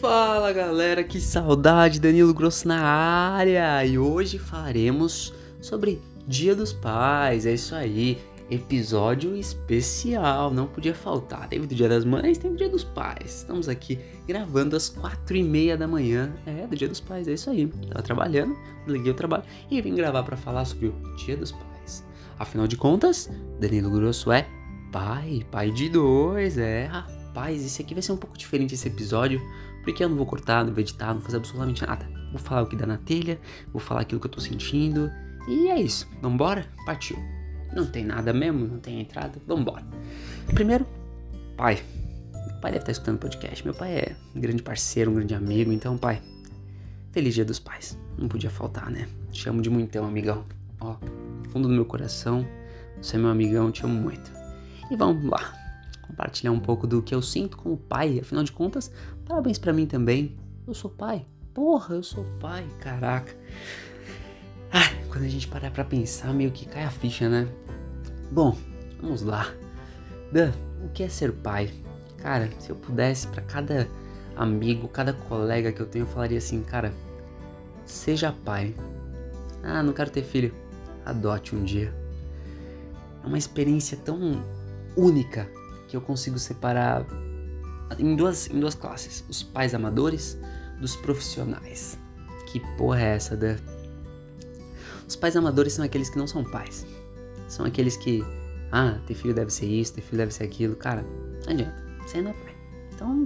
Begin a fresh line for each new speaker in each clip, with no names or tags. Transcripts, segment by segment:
Fala galera, que saudade, Danilo Grosso na área! E hoje faremos sobre Dia dos Pais, é isso aí, episódio especial, não podia faltar. Teve do Dia das Mães, teve do Dia dos Pais. Estamos aqui gravando às quatro e meia da manhã, é, do Dia dos Pais, é isso aí. Tava trabalhando, liguei o trabalho e vim gravar para falar sobre o Dia dos Pais. Afinal de contas, Danilo Grosso é pai, pai de dois, é, rapaz, esse aqui vai ser um pouco diferente esse episódio porque eu não vou cortar, não vou editar, não vou fazer absolutamente nada. Vou falar o que dá na telha, vou falar aquilo que eu tô sentindo. E é isso. Vambora? Partiu. Não tem nada mesmo, não tem entrada. Vambora. Primeiro, pai. Meu pai deve estar escutando o podcast. Meu pai é um grande parceiro, um grande amigo. Então, pai, feliz dia dos pais. Não podia faltar, né? Te amo de muitão, amigão. Ó, fundo do meu coração, você é meu amigão, te amo muito. E vamos lá compartilhar um pouco do que eu sinto como pai. Afinal de contas, parabéns para mim também. Eu sou pai. Porra, eu sou pai, caraca. Quando a gente parar pra pensar, meio que cai a ficha, né? Bom, vamos lá. Dan, o que é ser pai? Cara, se eu pudesse, para cada amigo, cada colega que eu tenho, eu falaria assim, cara, seja pai. Ah, não quero ter filho. Adote um dia. É uma experiência tão única que eu consigo separar em duas, em duas classes: os pais amadores dos profissionais. Que porra é essa, da? Os pais amadores são aqueles que não são pais. São aqueles que, ah, ter filho deve ser isso, ter filho deve ser aquilo. Cara, não adianta. Você não é pai. Então,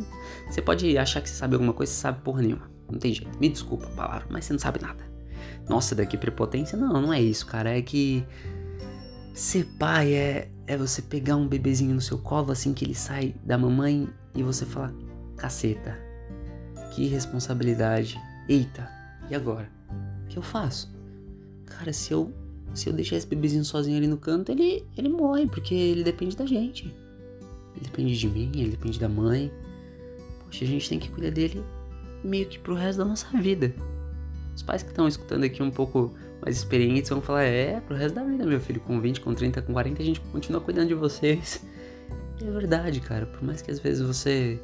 você pode achar que você sabe alguma coisa, você sabe porra nenhuma. Não tem jeito. Me desculpa a palavra, mas você não sabe nada. Nossa, daqui prepotência? Não, não é isso, cara. É que ser pai é é você pegar um bebezinho no seu colo assim que ele sai da mamãe e você falar: caceta, que responsabilidade. Eita, e agora? O que eu faço? Cara, se eu se eu deixar esse bebezinho sozinho ali no canto, ele, ele morre, porque ele depende da gente. Ele depende de mim, ele depende da mãe. Poxa, a gente tem que cuidar dele meio que pro resto da nossa vida. Os pais que estão escutando aqui um pouco mais experientes vão falar: é, pro resto da vida, meu filho, com 20, com 30, com 40, a gente continua cuidando de vocês. E é verdade, cara, por mais que às vezes você.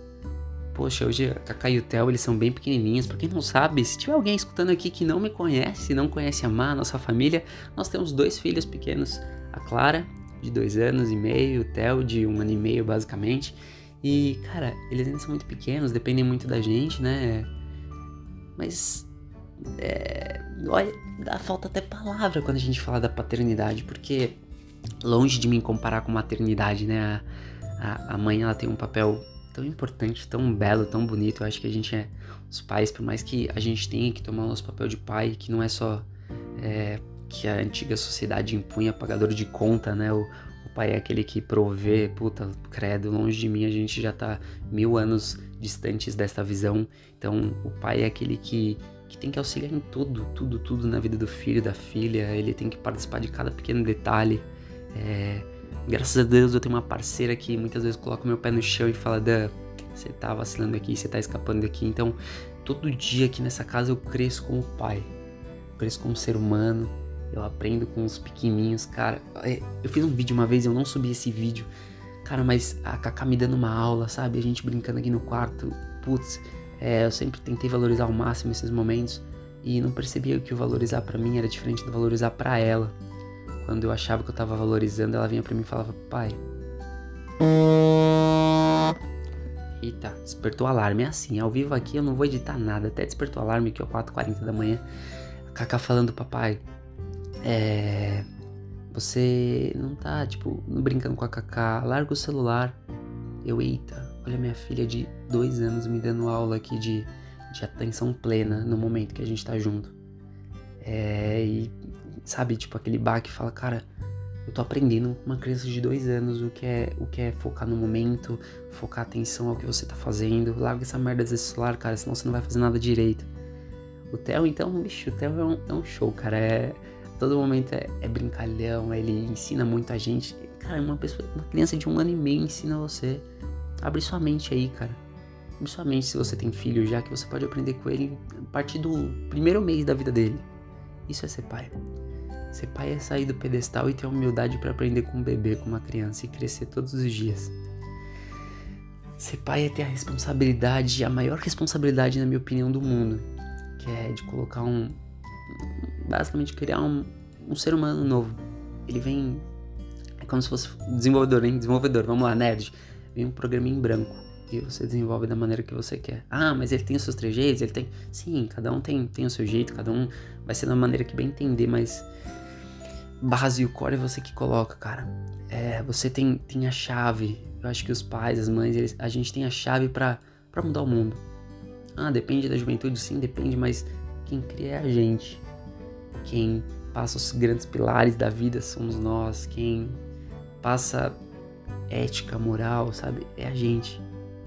Poxa, hoje a Kaká e o Theo, eles são bem pequenininhos. Pra quem não sabe, se tiver alguém escutando aqui que não me conhece, não conhece a Má, nossa família, nós temos dois filhos pequenos. A Clara, de dois anos e meio, o Theo, de um ano e meio, basicamente. E, cara, eles ainda são muito pequenos, dependem muito da gente, né? Mas é, olha, dá falta até palavra quando a gente fala da paternidade, porque longe de mim comparar com maternidade, né? A, a, a, mãe ela tem um papel tão importante, tão belo, tão bonito. Eu acho que a gente é os pais, por mais que a gente tenha que tomar o nosso papel de pai, que não é só é, que a antiga sociedade impunha pagador de conta, né? O, o pai é aquele que provê, puta, credo, longe de mim, a gente já tá mil anos distantes dessa visão. Então, o pai é aquele que que tem que auxiliar em tudo, tudo, tudo na vida do filho, da filha. Ele tem que participar de cada pequeno detalhe. É, graças a Deus eu tenho uma parceira que muitas vezes coloca meu pé no chão e fala: Dan, você tá vacilando aqui, você tá escapando daqui. Então, todo dia aqui nessa casa eu cresço como pai, cresço como ser humano. Eu aprendo com os pequenininhos, cara. É, eu fiz um vídeo uma vez, eu não subi esse vídeo, cara, mas a Kaká me dando uma aula, sabe? A gente brincando aqui no quarto. Putz, é, eu sempre tentei valorizar ao máximo esses momentos e não percebia que o valorizar para mim era diferente do valorizar para ela. Quando eu achava que eu tava valorizando, ela vinha para mim e falava: "Pai, Eita, despertou o alarme. É assim, ao vivo aqui eu não vou editar nada. Até despertou o alarme que é 4h40 da manhã. Kaká falando, papai. É. Você não tá, tipo, brincando com a Kaká. Larga o celular. Eu, eita, olha minha filha de dois anos me dando aula aqui de, de atenção plena no momento que a gente tá junto. É, e sabe, tipo, aquele baque fala, cara, eu tô aprendendo uma criança de dois anos o que é o que é focar no momento, focar atenção ao que você tá fazendo. Larga essa merda desse celular, cara, senão você não vai fazer nada direito. O Theo, então, bicho, o Theo é um, é um show, cara. É, todo momento é, é brincalhão, ele ensina muito a gente. Cara, uma pessoa, uma criança de um ano e meio ensina você Abre sua mente aí, cara. Abre sua mente se você tem filho já, que você pode aprender com ele a partir do primeiro mês da vida dele. Isso é ser pai. Ser pai é sair do pedestal e ter a humildade para aprender com um bebê, com uma criança e crescer todos os dias. Ser pai é ter a responsabilidade, a maior responsabilidade, na minha opinião, do mundo. Que é de colocar um. Basicamente, criar um, um ser humano novo. Ele vem. É como se fosse desenvolvedor, hein? Desenvolvedor, vamos lá, nerd. Vem um programa em branco. E você desenvolve da maneira que você quer. Ah, mas ele tem os seus trejeitos, ele tem. Sim, cada um tem, tem o seu jeito, cada um vai ser da maneira que bem entender, mas. Base e o core é você que coloca, cara. É, você tem, tem a chave eu acho que os pais, as mães, eles, a gente tem a chave para mudar o mundo. Ah, depende da juventude, sim, depende, mas quem cria é a gente. Quem passa os grandes pilares da vida somos nós. Quem passa ética, moral, sabe? É a gente.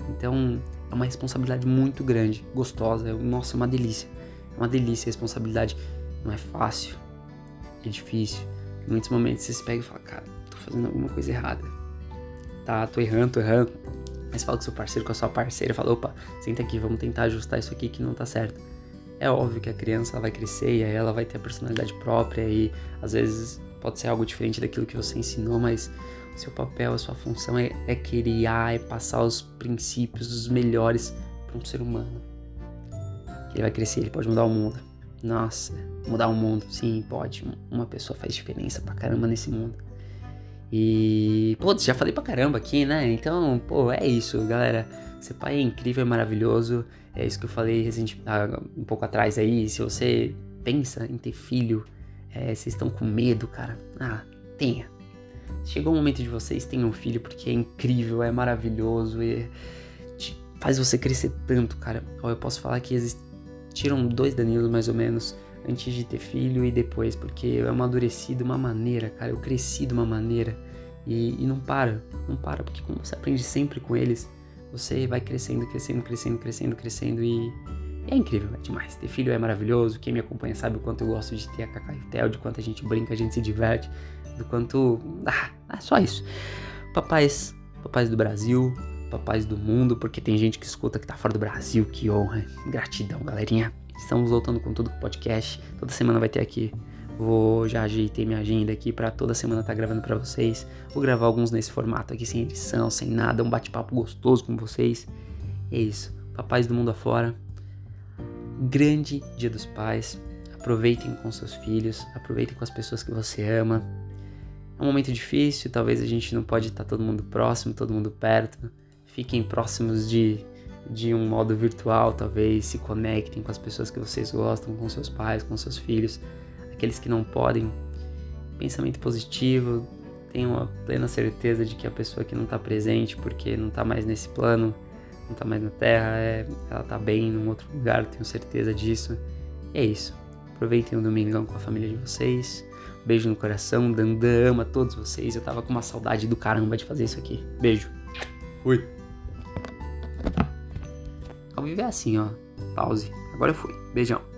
Então, é uma responsabilidade muito grande, gostosa. Nossa, é uma delícia. É uma delícia a responsabilidade. Não é fácil, é difícil. Em muitos momentos você se pega e fala, cara, tô fazendo alguma coisa errada tá, tô errando, tô errando. Mas fala com seu parceiro, com a sua parceira, fala, opa, senta aqui, vamos tentar ajustar isso aqui que não tá certo. É óbvio que a criança vai crescer e aí ela vai ter a personalidade própria e às vezes pode ser algo diferente daquilo que você ensinou, mas seu papel, a sua função é, é criar, é passar os princípios, os melhores para um ser humano. Ele vai crescer, ele pode mudar o mundo. Nossa, mudar o mundo, sim, pode. Uma pessoa faz diferença pra caramba nesse mundo. E, pô, já falei pra caramba aqui, né? Então, pô, é isso, galera. Ser pai é incrível, é maravilhoso. É isso que eu falei recente, ah, um pouco atrás aí. Se você pensa em ter filho, é, vocês estão com medo, cara. Ah, tenha. Chegou o momento de vocês tenham um filho porque é incrível, é maravilhoso e faz você crescer tanto, cara. Eu posso falar que existiram dois Danilos mais ou menos antes de ter filho e depois, porque eu amadureci de uma maneira, cara, eu cresci de uma maneira e, e não para, não para, porque como você aprende sempre com eles, você vai crescendo, crescendo, crescendo, crescendo, crescendo e é incrível, é demais. Ter filho é maravilhoso, quem me acompanha sabe o quanto eu gosto de ter a Cacá e o Theo, de quanto a gente brinca, a gente se diverte, do quanto... Ah, é só isso. Papais, papais do Brasil, papais do mundo, porque tem gente que escuta que tá fora do Brasil, que honra, gratidão, galerinha. Estamos voltando com com o podcast. Toda semana vai ter aqui. Vou já ajeitei minha agenda aqui para toda semana estar tá gravando para vocês. Vou gravar alguns nesse formato aqui sem edição, sem nada, um bate-papo gostoso com vocês. É isso. Papais do mundo afora. Grande Dia dos Pais. Aproveitem com seus filhos, aproveitem com as pessoas que você ama. É um momento difícil, talvez a gente não pode estar todo mundo próximo, todo mundo perto. Fiquem próximos de de um modo virtual, talvez se conectem com as pessoas que vocês gostam, com seus pais, com seus filhos, aqueles que não podem. Pensamento positivo, tenham a plena certeza de que a pessoa que não está presente porque não está mais nesse plano, não está mais na Terra, é, ela está bem num outro lugar, tenho certeza disso. E é isso. Aproveitem o domingão com a família de vocês. Beijo no coração, Dandan ama todos vocês. Eu tava com uma saudade do caramba de fazer isso aqui. Beijo. Fui. Ao viver é assim, ó. Pause. Agora eu fui. Beijão.